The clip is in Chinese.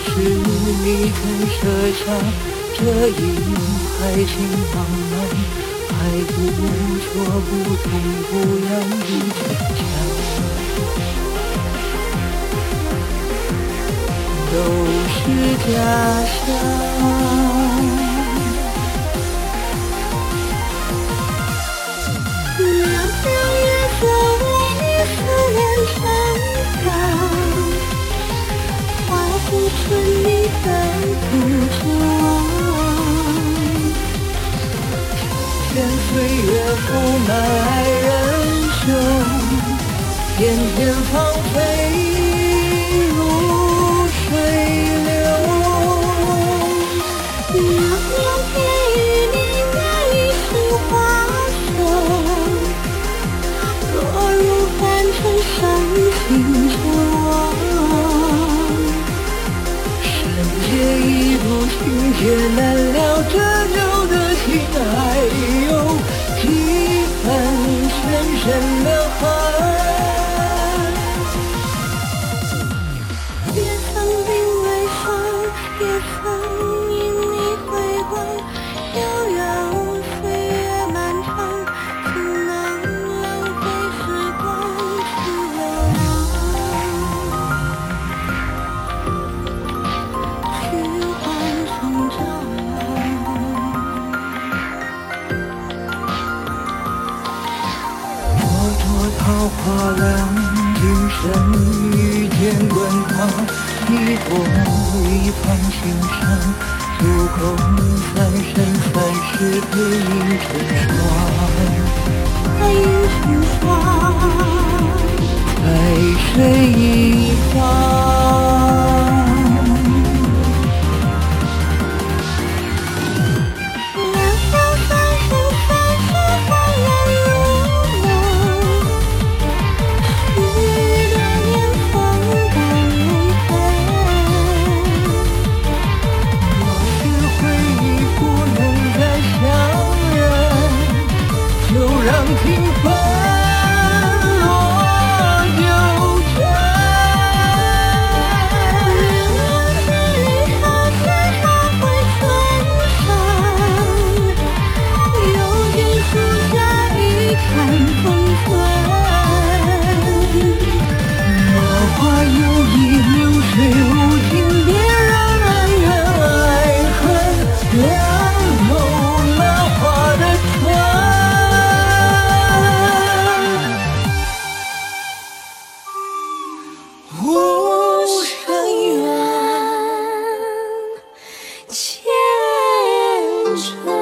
是，你肯，设下这一海情浪漫，还不说不痛不痒一坚强，都是假象。岁月覆满爱人胸，片片芳菲如水流。凉凉天与你那一世花手，落入凡尘伤心之网。山界一路情劫难料，这旧的情还有朵桃花凉，今生遇见滚烫，一朵一旁心上，足够三生三世对影成双。爱映成双。在水一。前尘。